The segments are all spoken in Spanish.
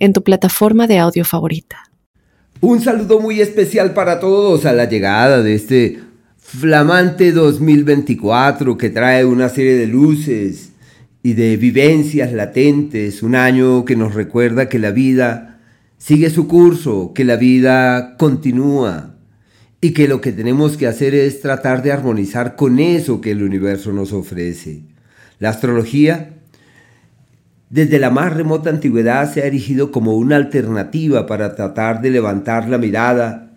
en tu plataforma de audio favorita. Un saludo muy especial para todos a la llegada de este flamante 2024 que trae una serie de luces y de vivencias latentes, un año que nos recuerda que la vida sigue su curso, que la vida continúa y que lo que tenemos que hacer es tratar de armonizar con eso que el universo nos ofrece. La astrología desde la más remota antigüedad se ha erigido como una alternativa para tratar de levantar la mirada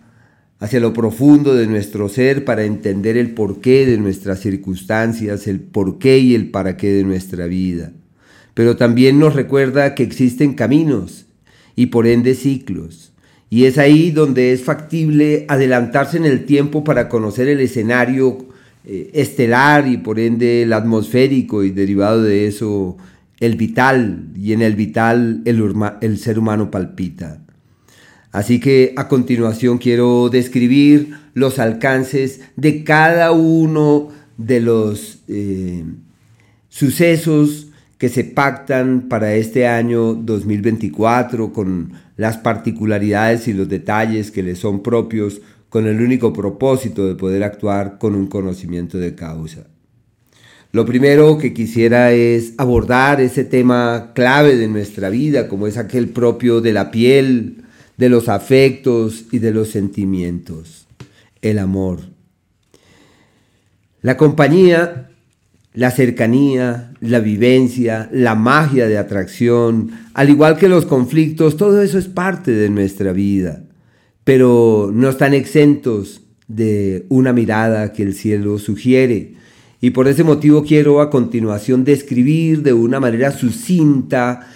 hacia lo profundo de nuestro ser para entender el porqué de nuestras circunstancias, el porqué y el para qué de nuestra vida. Pero también nos recuerda que existen caminos y por ende ciclos. Y es ahí donde es factible adelantarse en el tiempo para conocer el escenario eh, estelar y por ende el atmosférico y derivado de eso el vital y en el vital el, ser humano palpita. Así que a continuación quiero describir los alcances de cada uno de los eh, sucesos que se pactan para este año 2024 con las particularidades y los detalles que le son propios con el único propósito de poder actuar con un conocimiento de causa. Lo primero que quisiera es abordar ese tema clave de nuestra vida, como es aquel propio de la piel, de los afectos y de los sentimientos, el amor. La compañía, la cercanía, la vivencia, la magia de atracción, al igual que los conflictos, todo eso es parte de nuestra vida, pero no están exentos de una mirada que el cielo sugiere y por ese motivo quiero a continuación describir de una manera sucinta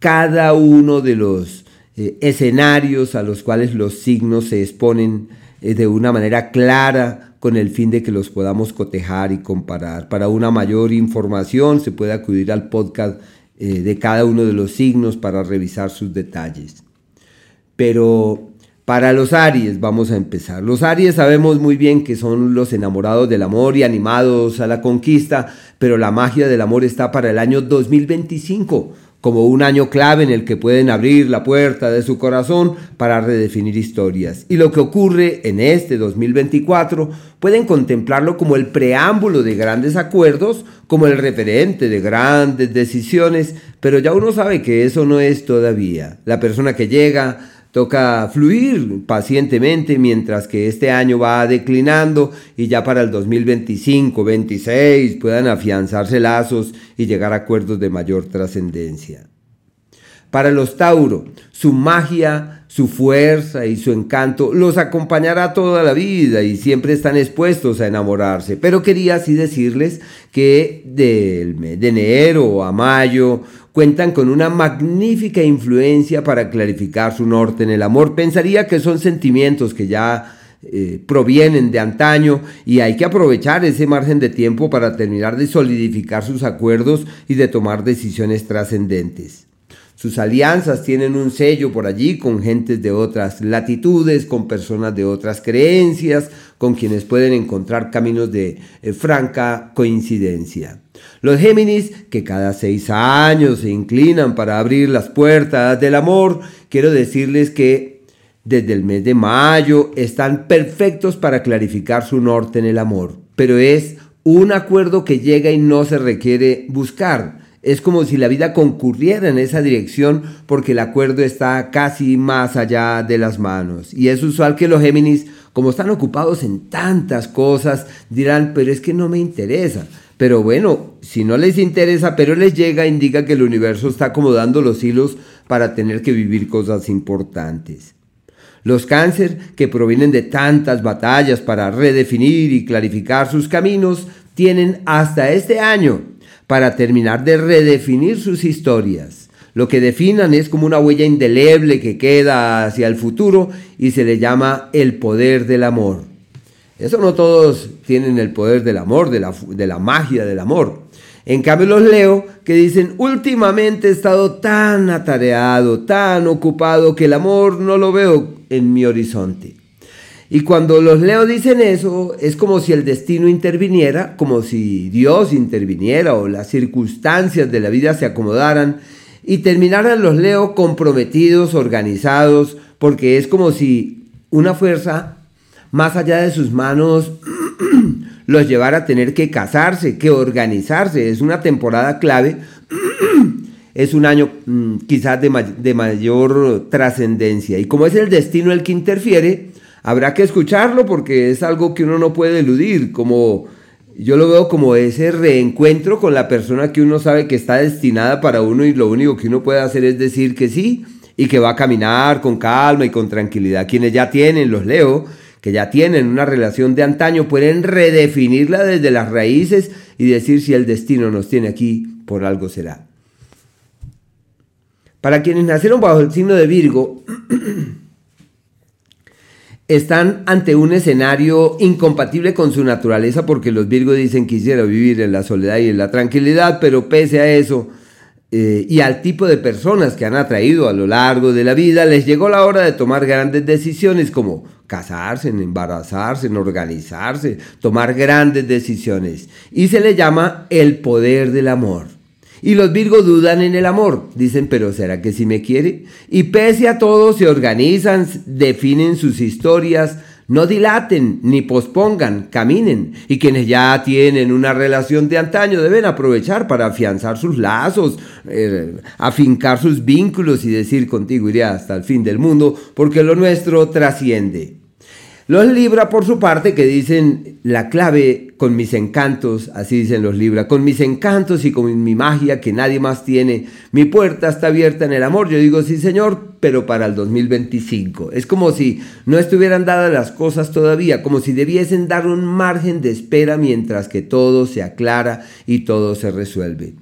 cada uno de los eh, escenarios a los cuales los signos se exponen eh, de una manera clara con el fin de que los podamos cotejar y comparar. Para una mayor información se puede acudir al podcast eh, de cada uno de los signos para revisar sus detalles. Pero para los Aries vamos a empezar. Los Aries sabemos muy bien que son los enamorados del amor y animados a la conquista, pero la magia del amor está para el año 2025 como un año clave en el que pueden abrir la puerta de su corazón para redefinir historias. Y lo que ocurre en este 2024 pueden contemplarlo como el preámbulo de grandes acuerdos, como el referente de grandes decisiones, pero ya uno sabe que eso no es todavía. La persona que llega Toca fluir pacientemente mientras que este año va declinando y ya para el 2025, 26 puedan afianzarse lazos y llegar a acuerdos de mayor trascendencia. Para los Tauro, su magia, su fuerza y su encanto los acompañará toda la vida y siempre están expuestos a enamorarse. Pero quería así decirles que del mes de enero a mayo cuentan con una magnífica influencia para clarificar su norte en el amor. Pensaría que son sentimientos que ya eh, provienen de antaño y hay que aprovechar ese margen de tiempo para terminar de solidificar sus acuerdos y de tomar decisiones trascendentes. Sus alianzas tienen un sello por allí con gentes de otras latitudes, con personas de otras creencias, con quienes pueden encontrar caminos de eh, franca coincidencia. Los Géminis, que cada seis años se inclinan para abrir las puertas del amor, quiero decirles que desde el mes de mayo están perfectos para clarificar su norte en el amor, pero es un acuerdo que llega y no se requiere buscar es como si la vida concurriera en esa dirección porque el acuerdo está casi más allá de las manos. Y es usual que los Géminis, como están ocupados en tantas cosas, dirán, pero es que no me interesa. Pero bueno, si no les interesa, pero les llega, indica que el universo está acomodando los hilos para tener que vivir cosas importantes. Los cáncer, que provienen de tantas batallas para redefinir y clarificar sus caminos, tienen hasta este año para terminar de redefinir sus historias. lo que definan es como una huella indeleble que queda hacia el futuro y se le llama el poder del amor. Eso no todos tienen el poder del amor, de la, de la magia del amor. En cambio los leo que dicen, últimamente he estado tan atareado, tan ocupado, que el amor no lo veo en mi horizonte. Y cuando los leo dicen eso, es como si el destino interviniera, como si Dios interviniera o las circunstancias de la vida se acomodaran y terminaran los leo comprometidos, organizados, porque es como si una fuerza más allá de sus manos los llevara a tener que casarse, que organizarse. Es una temporada clave, es un año mm, quizás de, de mayor trascendencia. Y como es el destino el que interfiere, habrá que escucharlo porque es algo que uno no puede eludir, como yo lo veo como ese reencuentro con la persona que uno sabe que está destinada para uno y lo único que uno puede hacer es decir que sí y que va a caminar con calma y con tranquilidad. Quienes ya tienen, los leo, que ya tienen una relación de antaño, pueden redefinirla desde las raíces y decir si el destino nos tiene aquí, por algo será. Para quienes nacieron bajo el signo de Virgo, están ante un escenario incompatible con su naturaleza porque los Virgos dicen quisiera vivir en la soledad y en la tranquilidad, pero pese a eso eh, y al tipo de personas que han atraído a lo largo de la vida, les llegó la hora de tomar grandes decisiones como casarse, embarazarse, organizarse, tomar grandes decisiones. Y se le llama el poder del amor. Y los Virgos dudan en el amor. Dicen, pero ¿será que sí me quiere? Y pese a todo, se organizan, definen sus historias, no dilaten ni pospongan, caminen. Y quienes ya tienen una relación de antaño deben aprovechar para afianzar sus lazos, eh, afincar sus vínculos y decir contigo iré hasta el fin del mundo, porque lo nuestro trasciende. Los Libra, por su parte, que dicen la clave con mis encantos, así dicen los Libra, con mis encantos y con mi magia que nadie más tiene, mi puerta está abierta en el amor. Yo digo, sí, Señor, pero para el 2025. Es como si no estuvieran dadas las cosas todavía, como si debiesen dar un margen de espera mientras que todo se aclara y todo se resuelve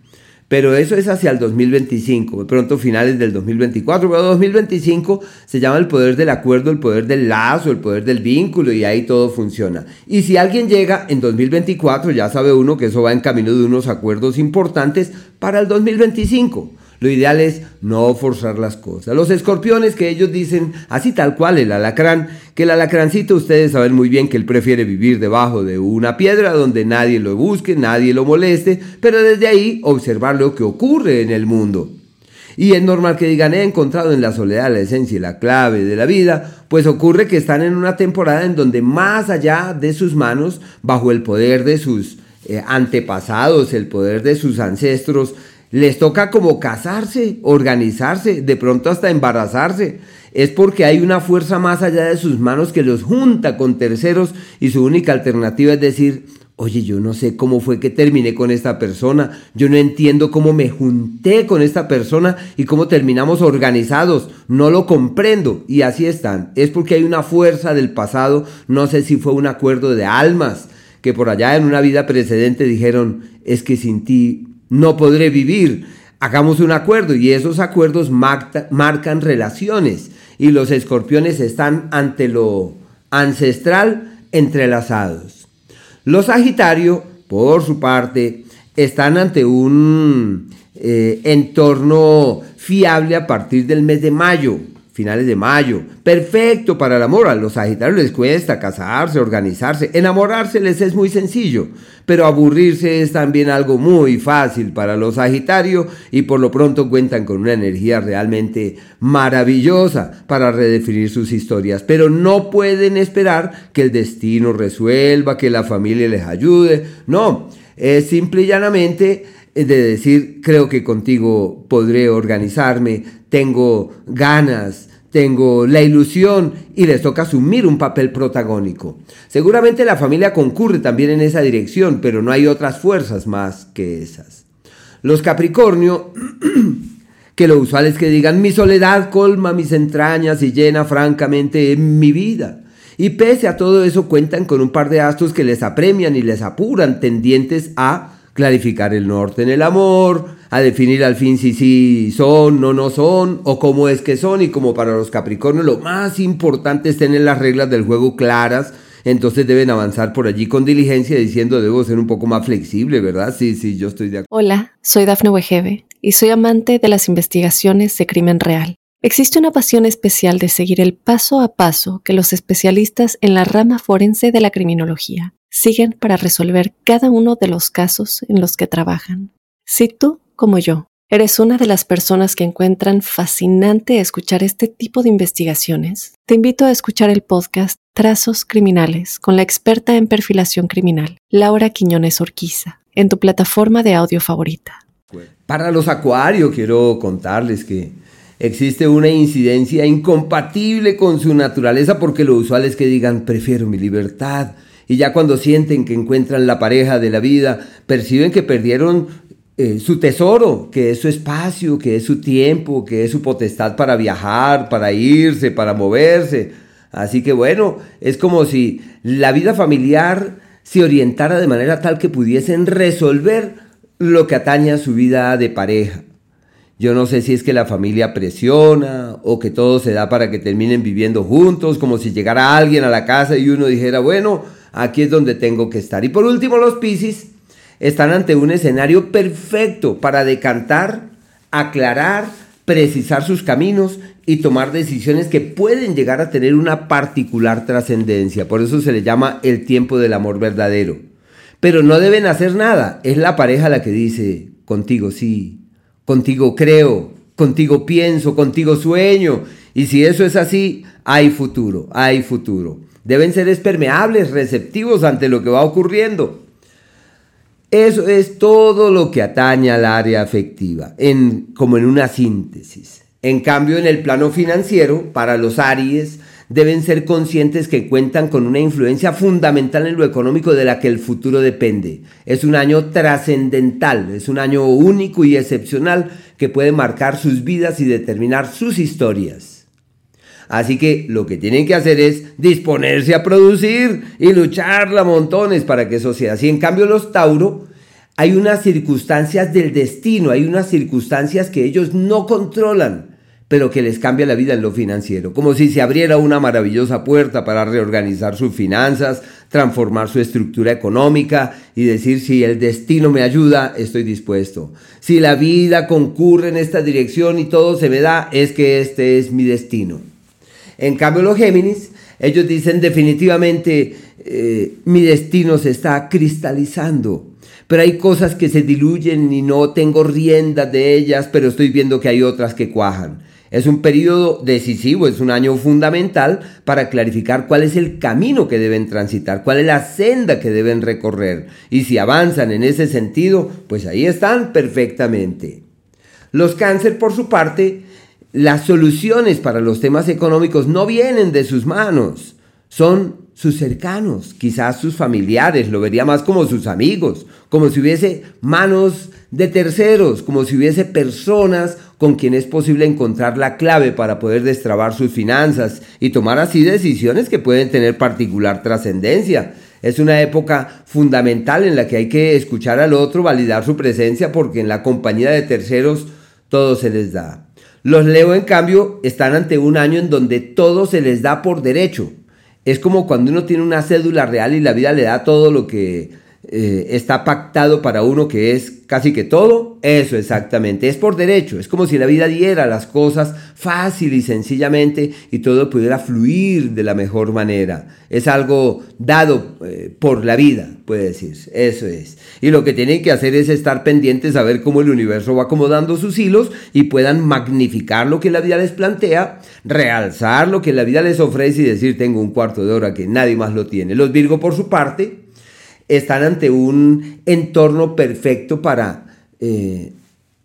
pero eso es hacia el 2025, de pronto finales del 2024, pero 2025 se llama el poder del acuerdo, el poder del lazo, el poder del vínculo y ahí todo funciona. Y si alguien llega en 2024, ya sabe uno que eso va en camino de unos acuerdos importantes para el 2025. Lo ideal es no forzar las cosas. Los escorpiones que ellos dicen, así tal cual el alacrán, que el alacrancito ustedes saben muy bien que él prefiere vivir debajo de una piedra donde nadie lo busque, nadie lo moleste, pero desde ahí observar lo que ocurre en el mundo. Y es normal que digan, he encontrado en la soledad la esencia y la clave de la vida, pues ocurre que están en una temporada en donde más allá de sus manos, bajo el poder de sus eh, antepasados, el poder de sus ancestros, les toca como casarse, organizarse, de pronto hasta embarazarse. Es porque hay una fuerza más allá de sus manos que los junta con terceros y su única alternativa es decir, oye, yo no sé cómo fue que terminé con esta persona, yo no entiendo cómo me junté con esta persona y cómo terminamos organizados, no lo comprendo. Y así están. Es porque hay una fuerza del pasado, no sé si fue un acuerdo de almas, que por allá en una vida precedente dijeron, es que sin ti no podré vivir. Hagamos un acuerdo y esos acuerdos marcan relaciones y los escorpiones están ante lo ancestral entrelazados. Los Sagitario, por su parte, están ante un eh, entorno fiable a partir del mes de mayo finales de mayo. Perfecto para el amor. A los Sagitarios les cuesta casarse, organizarse. Enamorarse les es muy sencillo, pero aburrirse es también algo muy fácil para los Sagitarios y por lo pronto cuentan con una energía realmente maravillosa para redefinir sus historias. Pero no pueden esperar que el destino resuelva, que la familia les ayude. No, es simple y llanamente de decir, creo que contigo podré organizarme, tengo ganas, tengo la ilusión y les toca asumir un papel protagónico. Seguramente la familia concurre también en esa dirección, pero no hay otras fuerzas más que esas. Los Capricornio, que lo usual es que digan, mi soledad colma mis entrañas y llena francamente mi vida. Y pese a todo eso cuentan con un par de astros que les apremian y les apuran, tendientes a clarificar el norte en el amor, a definir al fin si sí son, no, no son, o cómo es que son, y como para los Capricornios lo más importante es tener las reglas del juego claras, entonces deben avanzar por allí con diligencia diciendo debo ser un poco más flexible, ¿verdad? Sí, sí, yo estoy de acuerdo. Hola, soy Dafne Wegebe y soy amante de las investigaciones de crimen real. Existe una pasión especial de seguir el paso a paso que los especialistas en la rama forense de la criminología siguen para resolver cada uno de los casos en los que trabajan. Si tú, como yo, eres una de las personas que encuentran fascinante escuchar este tipo de investigaciones, te invito a escuchar el podcast Trazos Criminales con la experta en perfilación criminal, Laura Quiñones Orquiza, en tu plataforma de audio favorita. Para los acuarios quiero contarles que existe una incidencia incompatible con su naturaleza porque lo usual es que digan prefiero mi libertad y ya cuando sienten que encuentran la pareja de la vida, perciben que perdieron eh, su tesoro, que es su espacio, que es su tiempo, que es su potestad para viajar, para irse, para moverse. Así que bueno, es como si la vida familiar se orientara de manera tal que pudiesen resolver lo que atañe a su vida de pareja. Yo no sé si es que la familia presiona o que todo se da para que terminen viviendo juntos, como si llegara alguien a la casa y uno dijera, bueno, aquí es donde tengo que estar. Y por último, los Piscis están ante un escenario perfecto para decantar, aclarar, precisar sus caminos y tomar decisiones que pueden llegar a tener una particular trascendencia. Por eso se le llama el tiempo del amor verdadero. Pero no deben hacer nada. Es la pareja la que dice, contigo sí, contigo creo, contigo pienso, contigo sueño. Y si eso es así, hay futuro, hay futuro. Deben ser espermeables, receptivos ante lo que va ocurriendo. Eso es todo lo que atañe al área afectiva, en, como en una síntesis. En cambio, en el plano financiero, para los Aries, deben ser conscientes que cuentan con una influencia fundamental en lo económico de la que el futuro depende. Es un año trascendental, es un año único y excepcional que puede marcar sus vidas y determinar sus historias. Así que lo que tienen que hacer es disponerse a producir y luchar a montones para que eso sea así. En cambio, los Tauro, hay unas circunstancias del destino, hay unas circunstancias que ellos no controlan pero que les cambia la vida en lo financiero, como si se abriera una maravillosa puerta para reorganizar sus finanzas, transformar su estructura económica y decir si el destino me ayuda, estoy dispuesto. Si la vida concurre en esta dirección y todo se me da, es que este es mi destino. En cambio los Géminis, ellos dicen definitivamente, eh, mi destino se está cristalizando pero hay cosas que se diluyen y no tengo riendas de ellas, pero estoy viendo que hay otras que cuajan. Es un periodo decisivo, es un año fundamental para clarificar cuál es el camino que deben transitar, cuál es la senda que deben recorrer. Y si avanzan en ese sentido, pues ahí están perfectamente. Los cáncer, por su parte, las soluciones para los temas económicos no vienen de sus manos, son sus cercanos, quizás sus familiares, lo vería más como sus amigos, como si hubiese manos de terceros, como si hubiese personas con quien es posible encontrar la clave para poder destrabar sus finanzas y tomar así decisiones que pueden tener particular trascendencia. Es una época fundamental en la que hay que escuchar al otro, validar su presencia, porque en la compañía de terceros todo se les da. Los Leo, en cambio, están ante un año en donde todo se les da por derecho. Es como cuando uno tiene una cédula real y la vida le da todo lo que eh, está pactado para uno que es casi que todo, eso exactamente, es por derecho, es como si la vida diera las cosas fácil y sencillamente y todo pudiera fluir de la mejor manera. Es algo dado eh, por la vida, puede decir, eso es. Y lo que tienen que hacer es estar pendientes a ver cómo el universo va acomodando sus hilos y puedan magnificar lo que la vida les plantea, realzar lo que la vida les ofrece y decir tengo un cuarto de hora que nadie más lo tiene. Los Virgo por su parte, están ante un entorno perfecto para eh,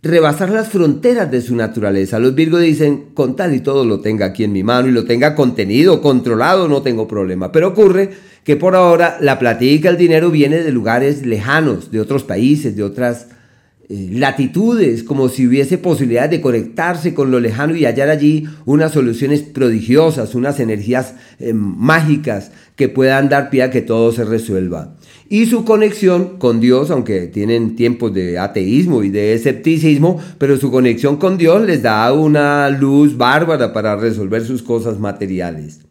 rebasar las fronteras de su naturaleza. Los Virgos dicen, con tal y todo lo tenga aquí en mi mano y lo tenga contenido, controlado, no tengo problema. Pero ocurre que por ahora la platica, el dinero viene de lugares lejanos, de otros países, de otras eh, latitudes, como si hubiese posibilidad de conectarse con lo lejano y hallar allí unas soluciones prodigiosas, unas energías eh, mágicas que puedan dar pie a que todo se resuelva. Y su conexión con Dios, aunque tienen tiempos de ateísmo y de escepticismo, pero su conexión con Dios les da una luz bárbara para resolver sus cosas materiales.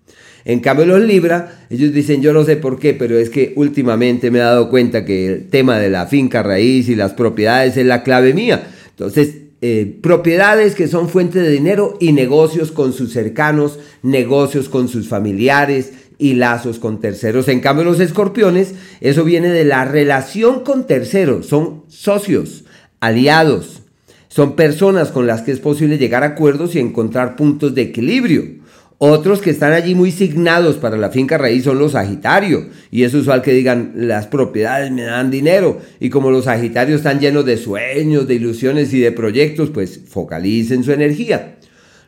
En cambio los Libra, ellos dicen, yo no sé por qué, pero es que últimamente me he dado cuenta que el tema de la finca raíz y las propiedades es la clave mía. Entonces, eh, propiedades que son fuente de dinero y negocios con sus cercanos, negocios con sus familiares y lazos con terceros. En cambio los escorpiones, eso viene de la relación con terceros, son socios, aliados, son personas con las que es posible llegar a acuerdos y encontrar puntos de equilibrio. Otros que están allí muy signados para la finca raíz son los Sagitarios. Y es usual que digan, las propiedades me dan dinero. Y como los Sagitarios están llenos de sueños, de ilusiones y de proyectos, pues focalicen su energía.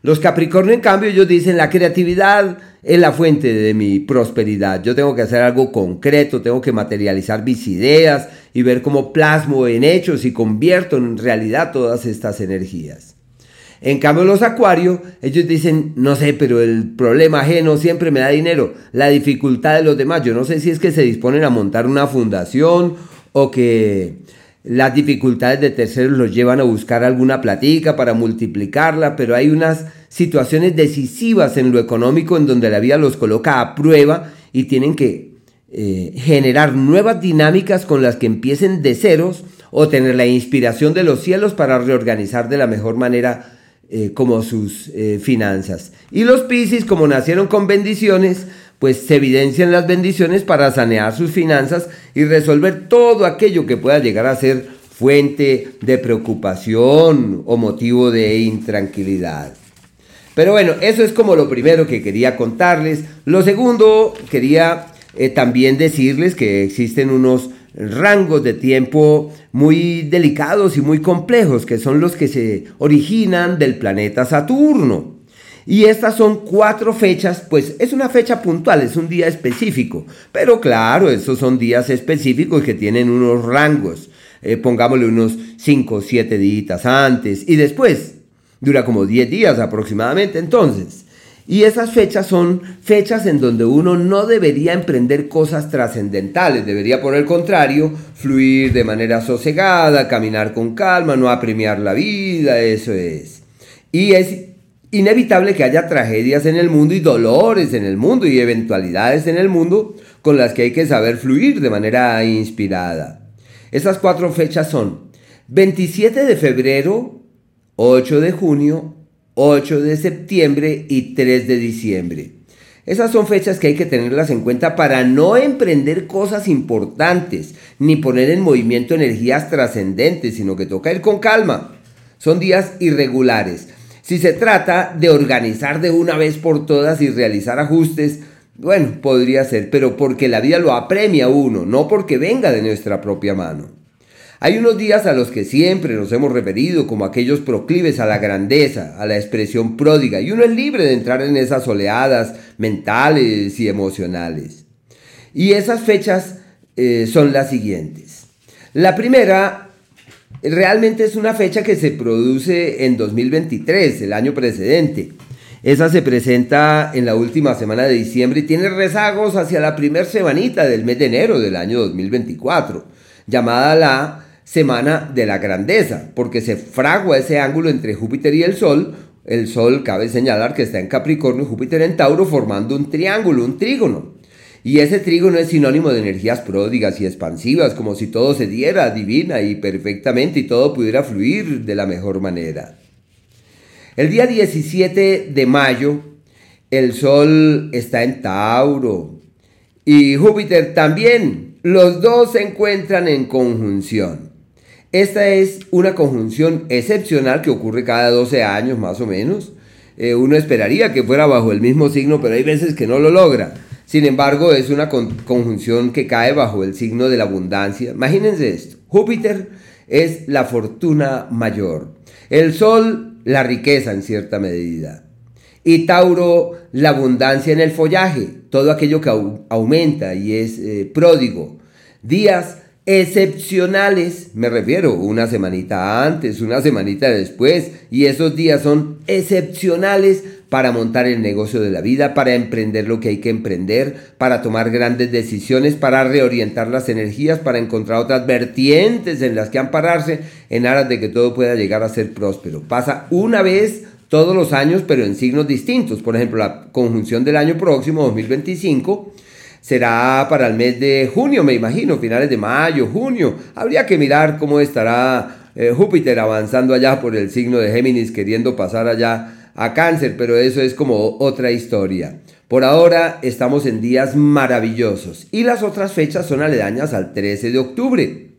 Los Capricornio, en cambio, ellos dicen, la creatividad es la fuente de mi prosperidad. Yo tengo que hacer algo concreto, tengo que materializar mis ideas y ver cómo plasmo en hechos y convierto en realidad todas estas energías. En cambio los acuarios, ellos dicen, no sé, pero el problema ajeno siempre me da dinero, la dificultad de los demás. Yo no sé si es que se disponen a montar una fundación o que las dificultades de terceros los llevan a buscar alguna platica para multiplicarla, pero hay unas situaciones decisivas en lo económico en donde la vida los coloca a prueba y tienen que eh, generar nuevas dinámicas con las que empiecen de ceros o tener la inspiración de los cielos para reorganizar de la mejor manera eh, como sus eh, finanzas. Y los Piscis, como nacieron con bendiciones, pues se evidencian las bendiciones para sanear sus finanzas y resolver todo aquello que pueda llegar a ser fuente de preocupación o motivo de intranquilidad. Pero bueno, eso es como lo primero que quería contarles. Lo segundo, quería eh, también decirles que existen unos rangos de tiempo muy delicados y muy complejos, que son los que se originan del planeta Saturno. Y estas son cuatro fechas, pues es una fecha puntual, es un día específico. Pero claro, esos son días específicos que tienen unos rangos. Eh, pongámosle unos 5 o 7 días antes y después. Dura como 10 días aproximadamente. Entonces, y esas fechas son fechas en donde uno no debería emprender cosas trascendentales, debería por el contrario fluir de manera sosegada, caminar con calma, no apremiar la vida, eso es. Y es inevitable que haya tragedias en el mundo y dolores en el mundo y eventualidades en el mundo con las que hay que saber fluir de manera inspirada. Esas cuatro fechas son 27 de febrero, 8 de junio, 8 de septiembre y 3 de diciembre. Esas son fechas que hay que tenerlas en cuenta para no emprender cosas importantes ni poner en movimiento energías trascendentes, sino que toca ir con calma. Son días irregulares. Si se trata de organizar de una vez por todas y realizar ajustes, bueno, podría ser, pero porque la vida lo apremia a uno, no porque venga de nuestra propia mano. Hay unos días a los que siempre nos hemos referido como aquellos proclives a la grandeza, a la expresión pródiga, y uno es libre de entrar en esas oleadas mentales y emocionales. Y esas fechas eh, son las siguientes. La primera realmente es una fecha que se produce en 2023, el año precedente. Esa se presenta en la última semana de diciembre y tiene rezagos hacia la primera semanita del mes de enero del año 2024, llamada la semana de la grandeza, porque se fragua ese ángulo entre Júpiter y el Sol. El Sol cabe señalar que está en Capricornio, Júpiter en Tauro, formando un triángulo, un trígono. Y ese trígono es sinónimo de energías pródigas y expansivas, como si todo se diera divina y perfectamente y todo pudiera fluir de la mejor manera. El día 17 de mayo, el Sol está en Tauro y Júpiter también. Los dos se encuentran en conjunción. Esta es una conjunción excepcional que ocurre cada 12 años más o menos. Eh, uno esperaría que fuera bajo el mismo signo, pero hay veces que no lo logra. Sin embargo, es una conjunción que cae bajo el signo de la abundancia. Imagínense esto. Júpiter es la fortuna mayor. El Sol, la riqueza en cierta medida. Y Tauro, la abundancia en el follaje, todo aquello que aumenta y es eh, pródigo. Días excepcionales, me refiero, una semanita antes, una semanita después, y esos días son excepcionales para montar el negocio de la vida, para emprender lo que hay que emprender, para tomar grandes decisiones, para reorientar las energías, para encontrar otras vertientes en las que ampararse en aras de que todo pueda llegar a ser próspero. Pasa una vez todos los años, pero en signos distintos. Por ejemplo, la conjunción del año próximo, 2025, será para el mes de junio, me imagino, finales de mayo, junio. Habría que mirar cómo estará eh, Júpiter avanzando allá por el signo de Géminis, queriendo pasar allá a cáncer, pero eso es como otra historia. Por ahora estamos en días maravillosos y las otras fechas son aledañas al 13 de octubre.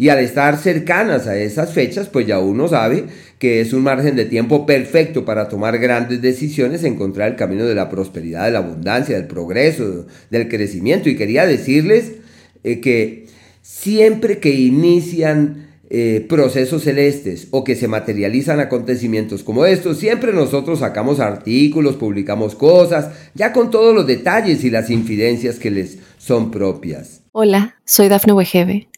Y al estar cercanas a esas fechas, pues ya uno sabe que es un margen de tiempo perfecto para tomar grandes decisiones, encontrar el camino de la prosperidad, de la abundancia, del progreso, del crecimiento. Y quería decirles eh, que siempre que inician eh, procesos celestes o que se materializan acontecimientos como estos, siempre nosotros sacamos artículos, publicamos cosas, ya con todos los detalles y las infidencias que les son propias. Hola, soy Dafne Wegebe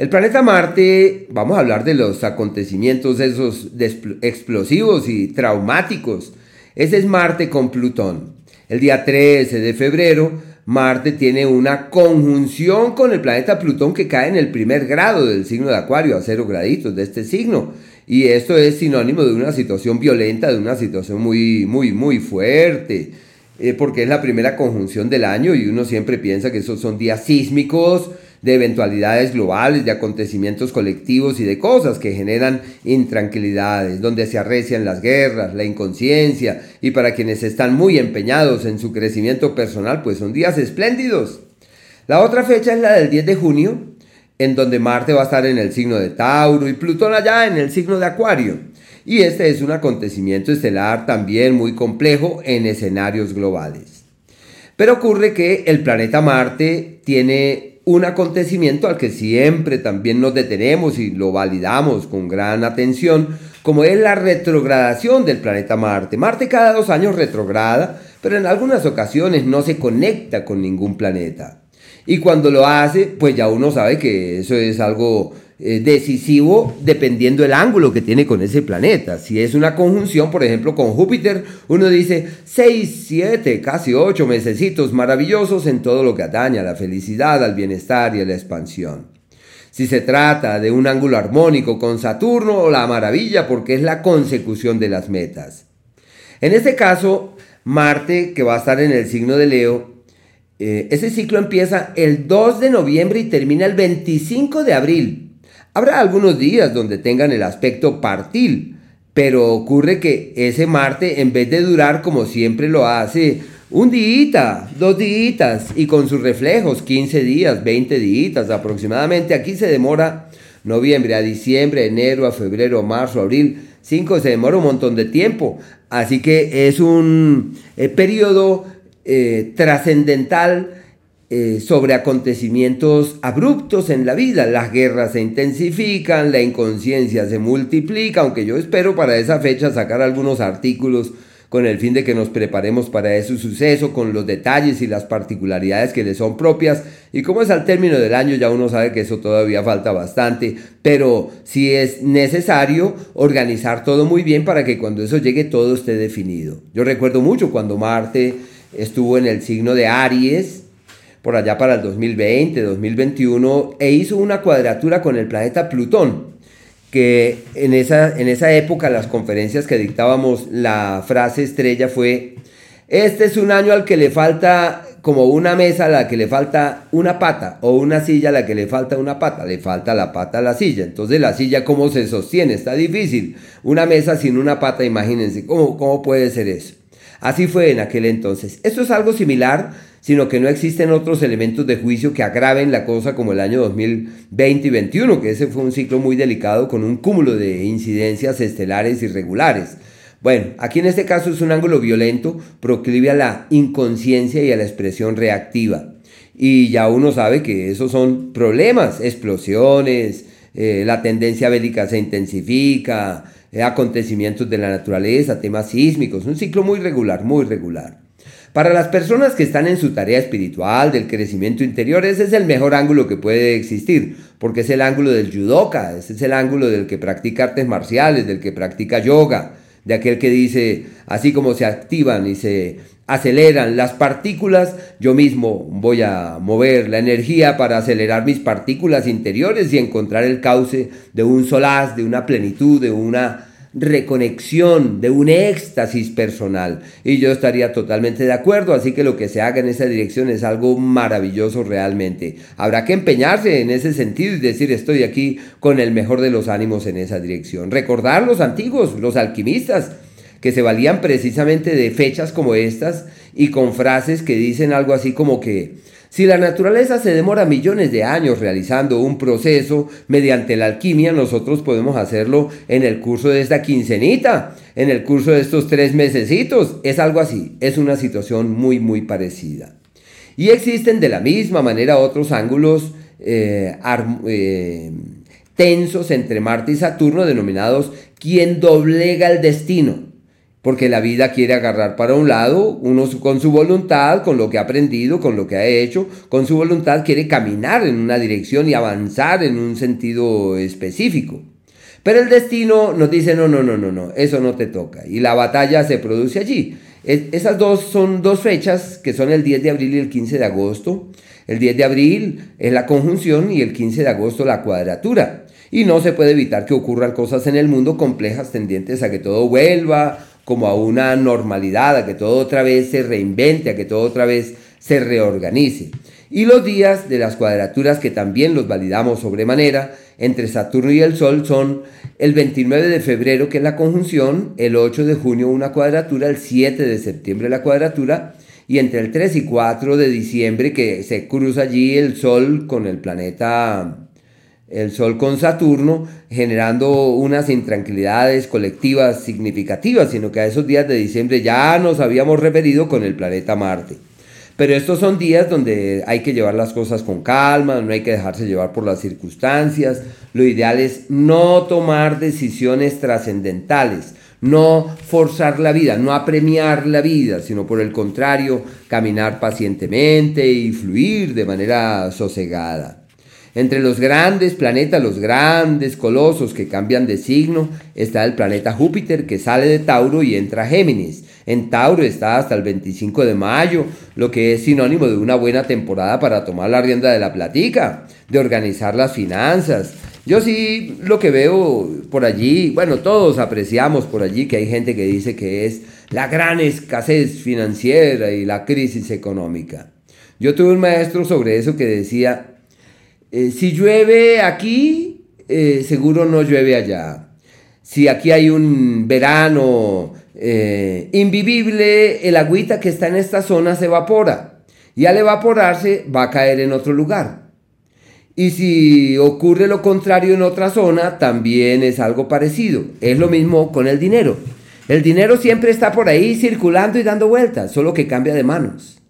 El planeta Marte, vamos a hablar de los acontecimientos esos explosivos y traumáticos. Ese es Marte con Plutón. El día 13 de febrero, Marte tiene una conjunción con el planeta Plutón que cae en el primer grado del signo de Acuario, a cero graditos de este signo. Y esto es sinónimo de una situación violenta, de una situación muy, muy, muy fuerte, eh, porque es la primera conjunción del año y uno siempre piensa que esos son días sísmicos, de eventualidades globales, de acontecimientos colectivos y de cosas que generan intranquilidades, donde se arrecian las guerras, la inconsciencia, y para quienes están muy empeñados en su crecimiento personal, pues son días espléndidos. La otra fecha es la del 10 de junio, en donde Marte va a estar en el signo de Tauro y Plutón allá en el signo de Acuario. Y este es un acontecimiento estelar también muy complejo en escenarios globales. Pero ocurre que el planeta Marte tiene un acontecimiento al que siempre también nos detenemos y lo validamos con gran atención, como es la retrogradación del planeta Marte. Marte cada dos años retrograda, pero en algunas ocasiones no se conecta con ningún planeta. Y cuando lo hace, pues ya uno sabe que eso es algo eh, decisivo dependiendo el ángulo que tiene con ese planeta. Si es una conjunción, por ejemplo, con Júpiter, uno dice 6, 7, casi 8 mesecitos maravillosos en todo lo que atañe a la felicidad, al bienestar y a la expansión. Si se trata de un ángulo armónico con Saturno, la maravilla porque es la consecución de las metas. En este caso, Marte, que va a estar en el signo de Leo, eh, ese ciclo empieza el 2 de noviembre y termina el 25 de abril. Habrá algunos días donde tengan el aspecto partil, pero ocurre que ese Marte, en vez de durar como siempre lo hace, un día, dos días, y con sus reflejos, 15 días, 20 días aproximadamente, aquí se demora noviembre a diciembre, enero a febrero, marzo, abril, 5 se demora un montón de tiempo. Así que es un eh, periodo eh, trascendental eh, sobre acontecimientos abruptos en la vida. Las guerras se intensifican, la inconsciencia se multiplica, aunque yo espero para esa fecha sacar algunos artículos con el fin de que nos preparemos para ese suceso, con los detalles y las particularidades que le son propias. Y como es al término del año, ya uno sabe que eso todavía falta bastante, pero sí es necesario organizar todo muy bien para que cuando eso llegue todo esté definido. Yo recuerdo mucho cuando Marte estuvo en el signo de Aries, por allá para el 2020, 2021, e hizo una cuadratura con el planeta Plutón, que en esa, en esa época las conferencias que dictábamos, la frase estrella fue, este es un año al que le falta como una mesa a la que le falta una pata o una silla a la que le falta una pata, le falta la pata a la silla. Entonces la silla cómo se sostiene, está difícil. Una mesa sin una pata, imagínense, ¿cómo, cómo puede ser eso? Así fue en aquel entonces. Esto es algo similar, sino que no existen otros elementos de juicio que agraven la cosa como el año 2020 y 2021, que ese fue un ciclo muy delicado con un cúmulo de incidencias estelares irregulares. Bueno, aquí en este caso es un ángulo violento, proclive a la inconsciencia y a la expresión reactiva. Y ya uno sabe que esos son problemas, explosiones, eh, la tendencia bélica se intensifica, acontecimientos de la naturaleza, temas sísmicos, un ciclo muy regular, muy regular. Para las personas que están en su tarea espiritual, del crecimiento interior, ese es el mejor ángulo que puede existir, porque es el ángulo del judoka, ese es el ángulo del que practica artes marciales, del que practica yoga, de aquel que dice, así como se activan y se aceleran las partículas, yo mismo voy a mover la energía para acelerar mis partículas interiores y encontrar el cauce de un solaz, de una plenitud, de una reconexión, de un éxtasis personal. Y yo estaría totalmente de acuerdo, así que lo que se haga en esa dirección es algo maravilloso realmente. Habrá que empeñarse en ese sentido y decir estoy aquí con el mejor de los ánimos en esa dirección. Recordar los antiguos, los alquimistas, que se valían precisamente de fechas como estas y con frases que dicen algo así como que si la naturaleza se demora millones de años realizando un proceso mediante la alquimia, nosotros podemos hacerlo en el curso de esta quincenita, en el curso de estos tres mesecitos. Es algo así, es una situación muy, muy parecida. Y existen de la misma manera otros ángulos eh, eh, tensos entre Marte y Saturno denominados quien doblega el destino porque la vida quiere agarrar para un lado, uno con su voluntad, con lo que ha aprendido, con lo que ha hecho, con su voluntad quiere caminar en una dirección y avanzar en un sentido específico. Pero el destino nos dice, no, no, no, no, no, eso no te toca. Y la batalla se produce allí. esas dos son dos fechas que son el 10 de abril y el 15 de agosto. El 10 de abril es la conjunción y el 15 de agosto la cuadratura. Y no se puede evitar que ocurran cosas en el mundo complejas tendientes a que todo vuelva como a una normalidad, a que todo otra vez se reinvente, a que todo otra vez se reorganice. Y los días de las cuadraturas que también los validamos sobremanera entre Saturno y el Sol son el 29 de febrero que es la conjunción, el 8 de junio una cuadratura, el 7 de septiembre la cuadratura y entre el 3 y 4 de diciembre que se cruza allí el Sol con el planeta el Sol con Saturno, generando unas intranquilidades colectivas significativas, sino que a esos días de diciembre ya nos habíamos referido con el planeta Marte. Pero estos son días donde hay que llevar las cosas con calma, no hay que dejarse llevar por las circunstancias. Lo ideal es no tomar decisiones trascendentales, no forzar la vida, no apremiar la vida, sino por el contrario, caminar pacientemente y fluir de manera sosegada. Entre los grandes planetas, los grandes colosos que cambian de signo, está el planeta Júpiter que sale de Tauro y entra a Géminis. En Tauro está hasta el 25 de mayo, lo que es sinónimo de una buena temporada para tomar la rienda de la platica, de organizar las finanzas. Yo sí lo que veo por allí, bueno, todos apreciamos por allí que hay gente que dice que es la gran escasez financiera y la crisis económica. Yo tuve un maestro sobre eso que decía, eh, si llueve aquí, eh, seguro no llueve allá. Si aquí hay un verano eh, invivible, el agüita que está en esta zona se evapora. Y al evaporarse va a caer en otro lugar. Y si ocurre lo contrario en otra zona, también es algo parecido. Es lo mismo con el dinero. El dinero siempre está por ahí circulando y dando vueltas, solo que cambia de manos.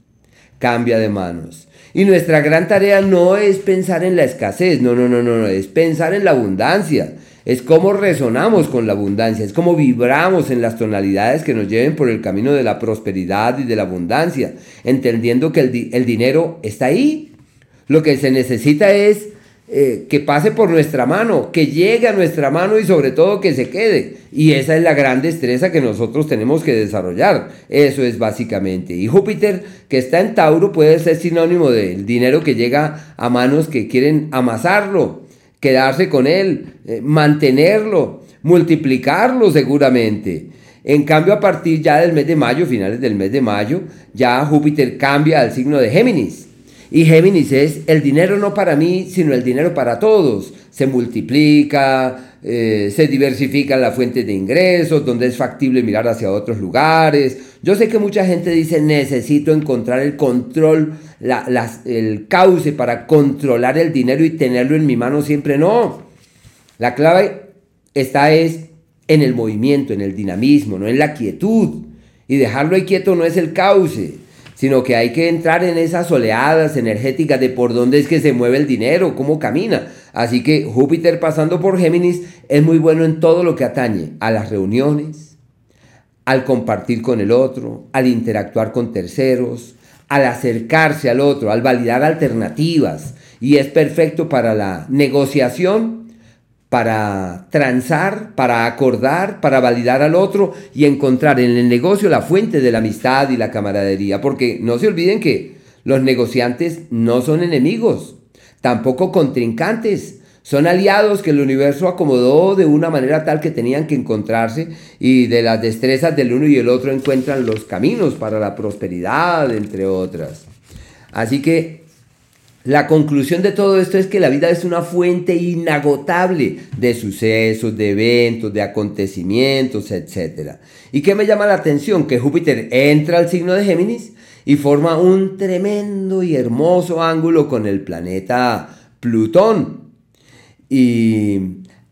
Cambia de manos. Y nuestra gran tarea no es pensar en la escasez, no, no, no, no, no, es pensar en la abundancia. Es cómo resonamos con la abundancia, es cómo vibramos en las tonalidades que nos lleven por el camino de la prosperidad y de la abundancia, entendiendo que el, el dinero está ahí. Lo que se necesita es eh, que pase por nuestra mano, que llegue a nuestra mano y sobre todo que se quede. Y esa es la gran destreza que nosotros tenemos que desarrollar. Eso es básicamente. Y Júpiter, que está en Tauro, puede ser sinónimo del dinero que llega a manos que quieren amasarlo, quedarse con él, eh, mantenerlo, multiplicarlo seguramente. En cambio, a partir ya del mes de mayo, finales del mes de mayo, ya Júpiter cambia al signo de Géminis. Y Géminis es el dinero no para mí, sino el dinero para todos. Se multiplica, eh, se diversifican las fuentes de ingresos, donde es factible mirar hacia otros lugares. Yo sé que mucha gente dice necesito encontrar el control, el cauce para controlar el dinero y tenerlo en mi mano siempre. No, la clave está es en el movimiento, en el dinamismo, no en la quietud. Y dejarlo ahí quieto no es el cauce sino que hay que entrar en esas oleadas energéticas de por dónde es que se mueve el dinero, cómo camina. Así que Júpiter pasando por Géminis es muy bueno en todo lo que atañe a las reuniones, al compartir con el otro, al interactuar con terceros, al acercarse al otro, al validar alternativas. Y es perfecto para la negociación para transar, para acordar, para validar al otro y encontrar en el negocio la fuente de la amistad y la camaradería. Porque no se olviden que los negociantes no son enemigos, tampoco contrincantes. Son aliados que el universo acomodó de una manera tal que tenían que encontrarse y de las destrezas del uno y el otro encuentran los caminos para la prosperidad, entre otras. Así que la conclusión de todo esto es que la vida es una fuente inagotable de sucesos, de eventos, de acontecimientos, etc. ¿Y qué me llama la atención? Que Júpiter entra al signo de Géminis y forma un tremendo y hermoso ángulo con el planeta Plutón. Y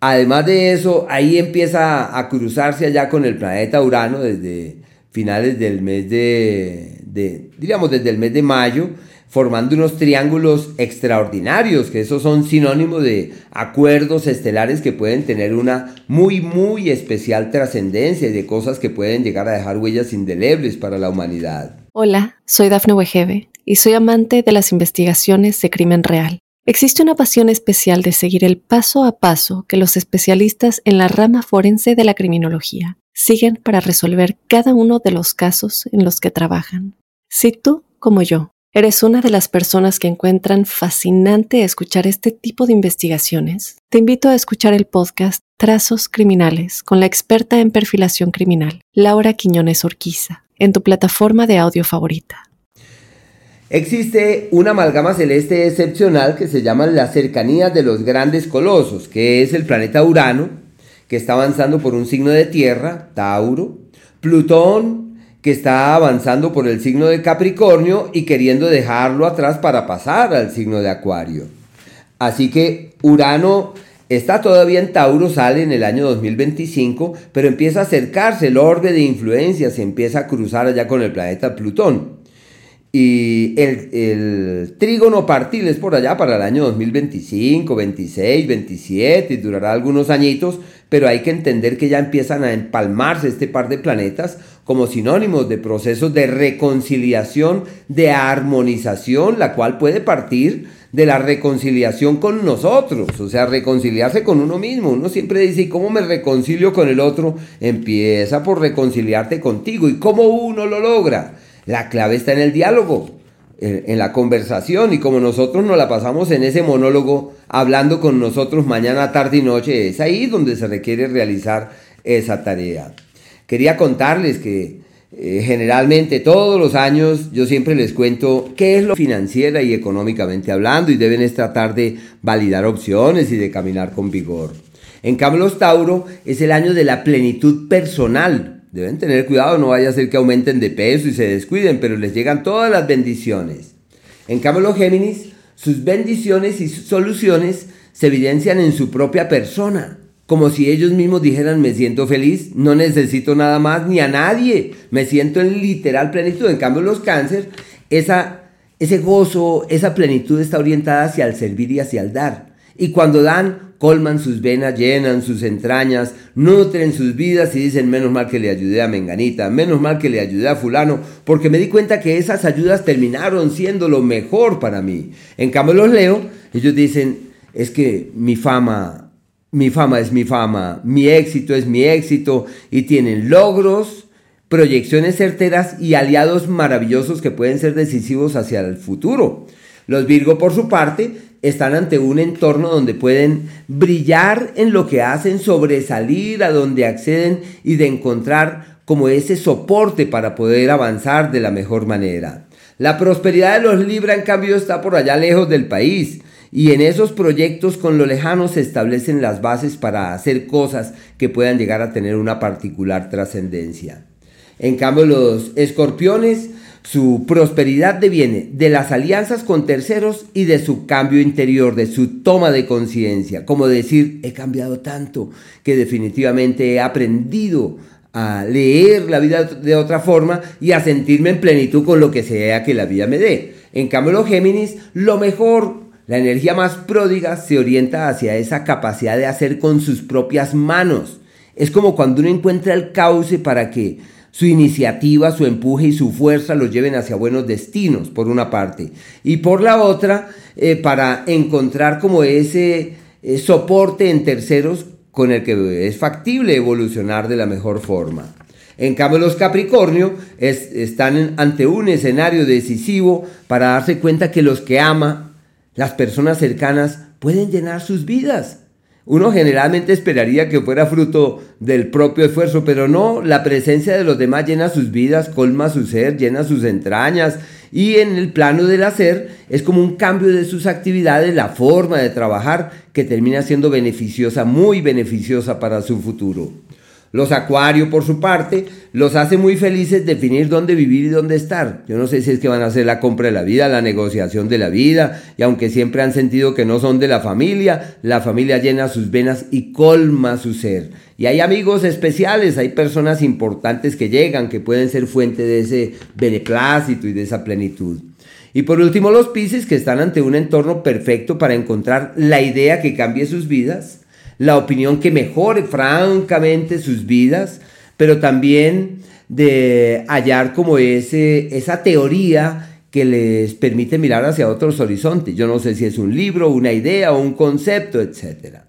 además de eso, ahí empieza a cruzarse allá con el planeta Urano desde finales del mes de, de diríamos desde el mes de mayo formando unos triángulos extraordinarios, que esos son sinónimos de acuerdos estelares que pueden tener una muy, muy especial trascendencia y de cosas que pueden llegar a dejar huellas indelebles para la humanidad. Hola, soy Dafne Wegebe y soy amante de las investigaciones de crimen real. Existe una pasión especial de seguir el paso a paso que los especialistas en la rama forense de la criminología siguen para resolver cada uno de los casos en los que trabajan. Si tú, como yo, ¿Eres una de las personas que encuentran fascinante escuchar este tipo de investigaciones? Te invito a escuchar el podcast Trazos Criminales con la experta en perfilación criminal, Laura Quiñones Orquiza, en tu plataforma de audio favorita. Existe una amalgama celeste excepcional que se llama la cercanía de los grandes colosos, que es el planeta Urano, que está avanzando por un signo de tierra, Tauro, Plutón, que está avanzando por el signo de Capricornio y queriendo dejarlo atrás para pasar al signo de Acuario. Así que Urano está todavía en Tauro, sale en el año 2025, pero empieza a acercarse el orbe de influencias y empieza a cruzar allá con el planeta Plutón. Y el, trígono partil es por allá para el año 2025, 26, 27 y durará algunos añitos, pero hay que entender que ya empiezan a empalmarse este par de planetas como sinónimos de procesos de reconciliación, de armonización, la cual puede partir de la reconciliación con nosotros, o sea, reconciliarse con uno mismo. Uno siempre dice, ¿y cómo me reconcilio con el otro? Empieza por reconciliarte contigo. ¿Y cómo uno lo logra? La clave está en el diálogo, en, la conversación y como nosotros nos la pasamos en ese monólogo hablando con nosotros mañana, tarde y noche, es ahí donde se requiere realizar esa tarea. Quería contarles que eh, generalmente todos los años yo siempre les cuento qué es lo financiera y económicamente hablando y deben tratar de validar opciones y de caminar con vigor. En cambio los Tauro es el año de la plenitud personal, Deben tener cuidado, no vaya a ser que aumenten de peso y se descuiden, pero les llegan todas las bendiciones. En cambio los Géminis, sus bendiciones y sus soluciones se evidencian en su propia persona, como si ellos mismos dijeran me siento feliz, no necesito nada más ni a nadie, me siento en literal plenitud. En cambio los cáncer, esa, ese gozo, esa plenitud está orientada hacia el servir y hacia el dar. Y cuando dan, colman sus venas, llenan sus entrañas, nutren sus vidas y dicen, menos mal que le ayudé a Menganita, menos mal que le ayudé a fulano, porque me di cuenta que esas ayudas terminaron siendo lo mejor para mí. En cambio los leo, ellos dicen, es que mi fama, mi fama es mi fama, mi éxito es mi éxito, y tienen logros, proyecciones certeras y aliados maravillosos que pueden ser decisivos hacia el futuro. Los Virgo, por su parte, están ante un entorno donde pueden brillar en lo que hacen, sobresalir a donde acceden y de encontrar como ese soporte para poder avanzar de la mejor manera. La prosperidad de los Libra, en cambio, está por allá lejos del país y en esos proyectos con lo lejano se establecen las bases para hacer cosas que puedan llegar a tener una particular trascendencia. En cambio, los escorpiones, su prosperidad deviene de las alianzas con terceros y de su cambio interior, de su toma de conciencia. Como decir, he cambiado tanto que definitivamente he aprendido a leer la vida de otra forma y a sentirme en plenitud con lo que sea que la vida me dé. En cambio, los Géminis, lo mejor la energía más pródiga se orienta hacia esa capacidad de hacer con sus propias manos. Es como cuando uno encuentra el cauce para que su iniciativa, su empuje y su fuerza los lleven hacia buenos destinos, por una parte. Y por la otra, eh, para encontrar como ese eh, soporte en terceros con el que es factible evolucionar de la mejor forma. En cambio, los Capricornio están ante un escenario decisivo para darse cuenta que los que ama las personas cercanas pueden llenar sus vidas. Uno generalmente esperaría que fuera fruto del propio esfuerzo, pero no, la presencia de los demás llena sus vidas, colma su ser, llena sus entrañas y en el plano del hacer es como un cambio de sus actividades, la forma de trabajar que termina siendo beneficiosa, muy beneficiosa para su futuro. Los acuarios, por su parte, los hace muy felices definir dónde vivir y dónde estar. Yo no sé si es que van a hacer la compra de la vida, la negociación de la vida, y aunque siempre han sentido que no son de la familia, la familia llena sus venas y colma su ser. Y hay amigos especiales, hay personas importantes que llegan, que pueden ser fuente de ese beneplácito y de esa plenitud. Y por último, los Pisces, que están ante un entorno perfecto para encontrar la idea que cambie sus vidas la opinión que mejore francamente sus vidas, pero también de hallar como ese, esa teoría que les permite mirar hacia otros horizontes. Yo no sé si es un libro, una idea o un concepto, etc.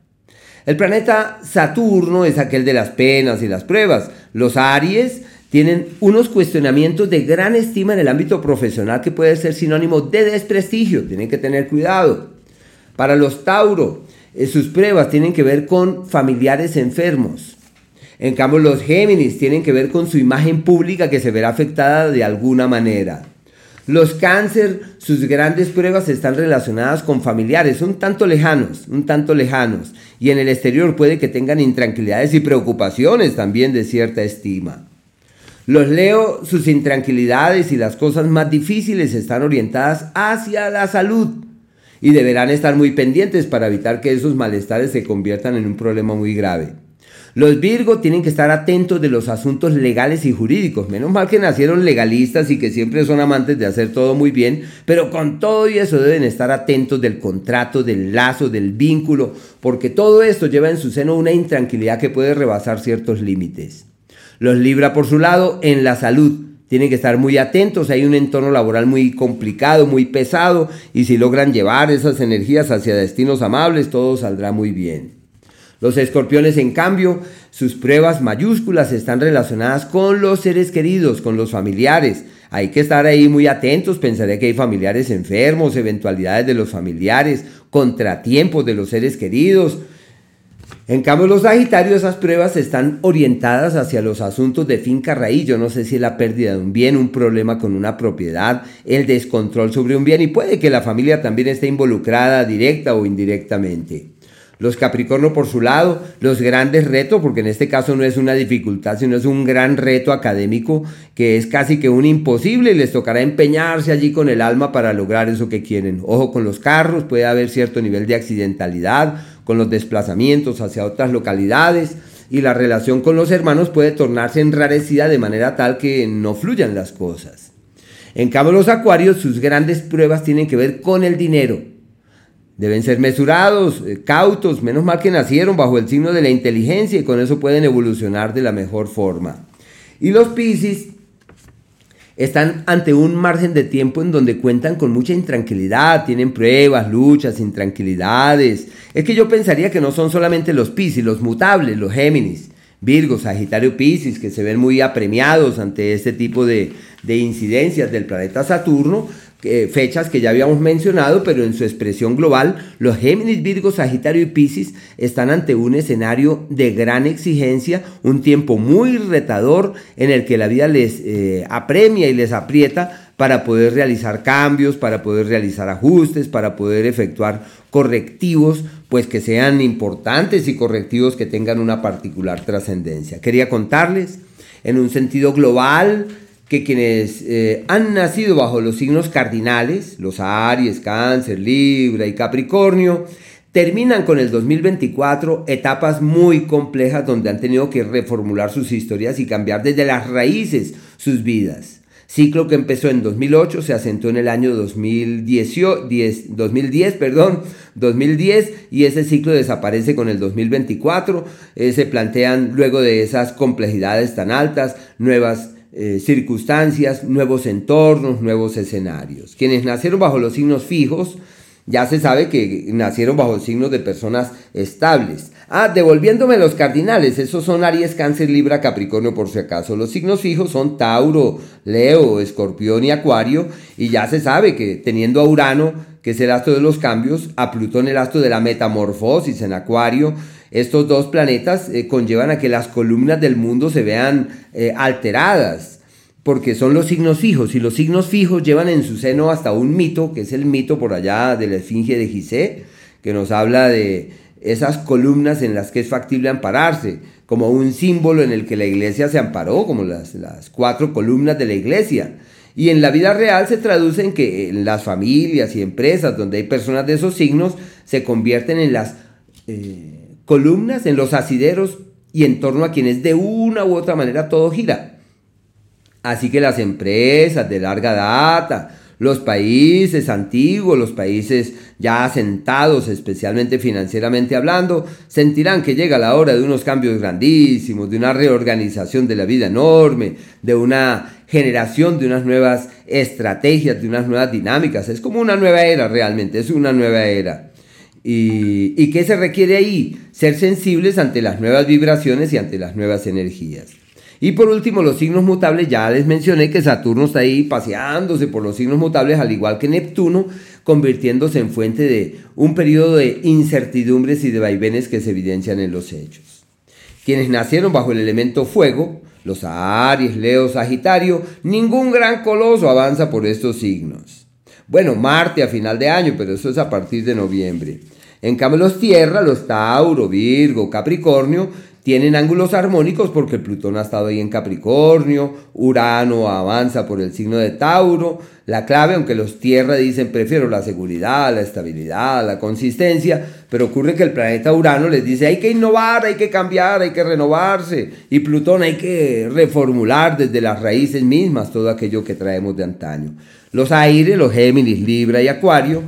El planeta Saturno es aquel de las penas y las pruebas. Los Aries tienen unos cuestionamientos de gran estima en el ámbito profesional que puede ser sinónimo de desprestigio. Tienen que tener cuidado. Para los Tauro, sus pruebas tienen que ver con familiares enfermos. En cambio, los Géminis tienen que ver con su imagen pública que se verá afectada de alguna manera. Los cáncer, sus grandes pruebas están relacionadas con familiares, un tanto lejanos, un tanto lejanos. Y en el exterior puede que tengan intranquilidades y preocupaciones también de cierta estima. Los leo, sus intranquilidades y las cosas más difíciles están orientadas hacia la salud y deberán estar muy pendientes para evitar que esos malestares se conviertan en un problema muy grave. Los Virgo tienen que estar atentos de los asuntos legales y jurídicos. Menos mal que nacieron legalistas y que siempre son amantes de hacer todo muy bien, pero con todo y eso deben estar atentos del contrato, del lazo, del vínculo, porque todo esto lleva en su seno una intranquilidad que puede rebasar ciertos límites. Los Libra por su lado en la salud tienen que estar muy atentos, hay un entorno laboral muy complicado, muy pesado, y si logran llevar esas energías hacia destinos amables, todo saldrá muy bien. Los escorpiones, en cambio, sus pruebas mayúsculas están relacionadas con los seres queridos, con los familiares. Hay que estar ahí muy atentos, pensaré que hay familiares enfermos, eventualidades de los familiares, contratiempos de los seres queridos, en cambio, los Sagitarios, esas pruebas están orientadas hacia los asuntos de finca raíz. Yo no sé si es la pérdida de un bien, un problema con una propiedad, el descontrol sobre un bien y puede que la familia también esté involucrada directa o indirectamente. Los Capricornio por su lado, los grandes retos, porque en este caso no es una dificultad, sino es un gran reto académico que es casi que un imposible y les tocará empeñarse allí con el alma para lograr eso que quieren. Ojo con los carros, puede haber cierto nivel de accidentalidad con los desplazamientos hacia otras localidades y la relación con los hermanos puede tornarse enrarecida de manera tal que no fluyan las cosas. En cambio, los acuarios, sus grandes pruebas tienen que ver con el dinero. Deben ser mesurados, eh, cautos, menos mal que nacieron bajo el signo de la inteligencia y con eso pueden evolucionar de la mejor forma. Y los Piscis están ante un margen de tiempo en donde cuentan con mucha intranquilidad, tienen pruebas, luchas, intranquilidades. Es que yo pensaría que no son solamente los Piscis, los mutables, los Géminis, Virgo, Sagitario, Piscis, que se ven muy apremiados ante este tipo de, de incidencias del planeta Saturno, fechas que ya habíamos mencionado, pero en su expresión global, los Géminis, Virgo, Sagitario y Piscis están ante un escenario de gran exigencia, un tiempo muy retador en el que la vida les eh, apremia y les aprieta para poder realizar cambios, para poder realizar ajustes, para poder efectuar correctivos, pues que sean importantes y correctivos que tengan una particular trascendencia. Quería contarles en un sentido global que quienes eh, han nacido bajo los signos cardinales, los Aries, Cáncer, Libra y Capricornio, terminan con el 2024 etapas muy complejas donde han tenido que reformular sus historias y cambiar desde las raíces sus vidas. Ciclo que empezó en 2008, se asentó en el año 2010, 2010, perdón, 2010 y ese ciclo desaparece con el 2024. Eh, se plantean luego de esas complejidades tan altas nuevas eh, circunstancias, nuevos entornos, nuevos escenarios. Quienes nacieron bajo los signos fijos, ya se sabe que nacieron bajo signos de personas estables. Ah, devolviéndome los cardinales, esos son Aries, Cáncer, Libra, Capricornio por si acaso. Los signos fijos son Tauro, Leo, Escorpión y Acuario. Y ya se sabe que teniendo a Urano, que es el astro de los cambios, a Plutón el astro de la metamorfosis en Acuario, estos dos planetas eh, conllevan a que las columnas del mundo se vean eh, alteradas porque son los signos fijos y los signos fijos llevan en su seno hasta un mito, que es el mito por allá de la Esfinge de Gizeh, que nos habla de esas columnas en las que es factible ampararse, como un símbolo en el que la iglesia se amparó, como las, las cuatro columnas de la iglesia. Y en la vida real se traduce que en las familias y empresas donde hay personas de esos signos se convierten en las eh, columnas, en los asideros y en torno a quienes de una u otra manera todo gira. Así que las empresas de larga data, los países antiguos, los países ya asentados, especialmente financieramente hablando, sentirán que llega la hora de unos cambios grandísimos, de una reorganización de la vida enorme, de una generación de unas nuevas estrategias, de unas nuevas dinámicas. Es como una nueva era realmente, es una nueva era. ¿Y, qué se requiere ahí? Ser sensibles ante las nuevas vibraciones y ante las nuevas energías. Y por último, los signos mutables, ya les mencioné que Saturno está ahí paseándose por los signos mutables, al igual que Neptuno, convirtiéndose en fuente de un periodo de incertidumbres y de vaivenes que se evidencian en los hechos. Quienes nacieron bajo el elemento fuego, los Aries, Leo, Sagitario, ningún gran coloso avanza por estos signos. Bueno, Marte a final de año, pero eso es a partir de noviembre. En cambio, los Tierra, los Tauro, Virgo, Capricornio, tienen ángulos armónicos porque Plutón ha estado ahí en Capricornio, Urano avanza por el signo de Tauro. La clave, aunque los Tierra dicen prefiero la seguridad, la estabilidad, la consistencia, pero ocurre que el planeta Urano les dice hay que innovar, hay que cambiar, hay que renovarse. Y Plutón hay que reformular desde las raíces mismas todo aquello que traemos de antaño. Los aires, los Géminis, Libra y Acuario,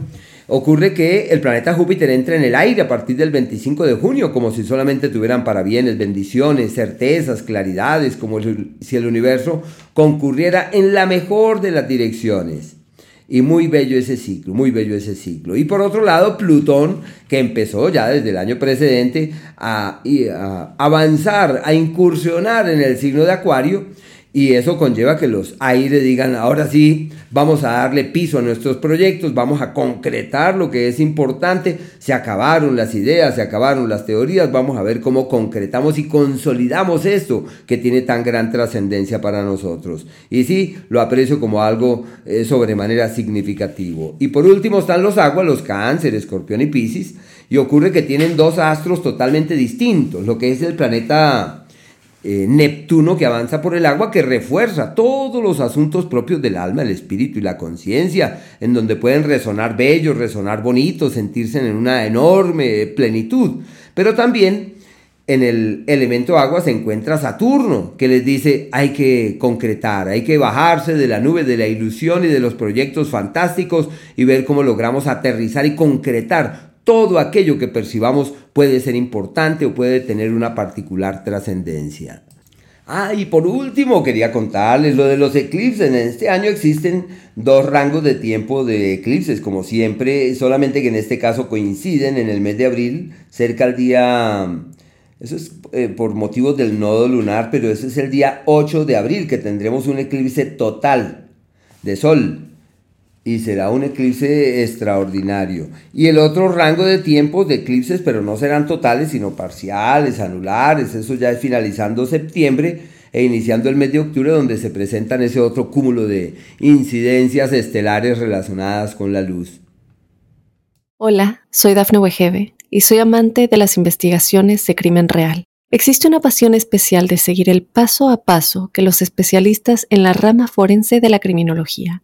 Ocurre que el planeta Júpiter entra en el aire a partir del 25 de junio, como si solamente tuvieran parabienes, bendiciones, certezas, claridades, como si el universo concurriera en la mejor de las direcciones. Y muy bello ese ciclo, muy bello ese ciclo. Y por otro lado, Plutón, que empezó ya desde el año precedente a, a avanzar, a incursionar en el signo de Acuario, y eso conlleva que los aires digan, ahora sí, vamos a darle piso a nuestros proyectos, vamos a concretar lo que es importante, se acabaron las ideas, se acabaron las teorías, vamos a ver cómo concretamos y consolidamos esto que tiene tan gran trascendencia para nosotros. Y sí, lo aprecio como algo eh, sobremanera significativo. Y por último están los aguas, los cáncer, escorpión y piscis, y ocurre que tienen dos astros totalmente distintos, lo que es el planeta eh, Neptuno que avanza por el agua, que refuerza todos los asuntos propios del alma, el espíritu y la conciencia, en donde pueden resonar bellos, resonar bonitos, sentirse en una enorme plenitud. Pero también en el elemento agua se encuentra Saturno, que les dice hay que concretar, hay que bajarse de la nube de la ilusión y de los proyectos fantásticos y ver cómo logramos aterrizar y concretar todo aquello que percibamos puede ser importante o puede tener una particular trascendencia. Ah, y por último quería contarles lo de los eclipses. En este año existen dos rangos de tiempo de eclipses, como siempre, solamente que en este caso coinciden en el mes de abril, cerca al día... Eso es eh, por motivos del nodo lunar, pero ese es el día 8 de abril que tendremos un eclipse total de sol y será un eclipse extraordinario. Y el otro rango de tiempos de eclipses, pero no serán totales, sino parciales, anulares, eso ya es finalizando septiembre, e iniciando el mes de octubre donde se presentan ese otro cúmulo de incidencias estelares relacionadas con la luz. Hola, soy Dafne Wegebe y soy amante de las investigaciones de crimen real. Existe una pasión especial de seguir el paso a paso que los especialistas en la rama forense de la criminología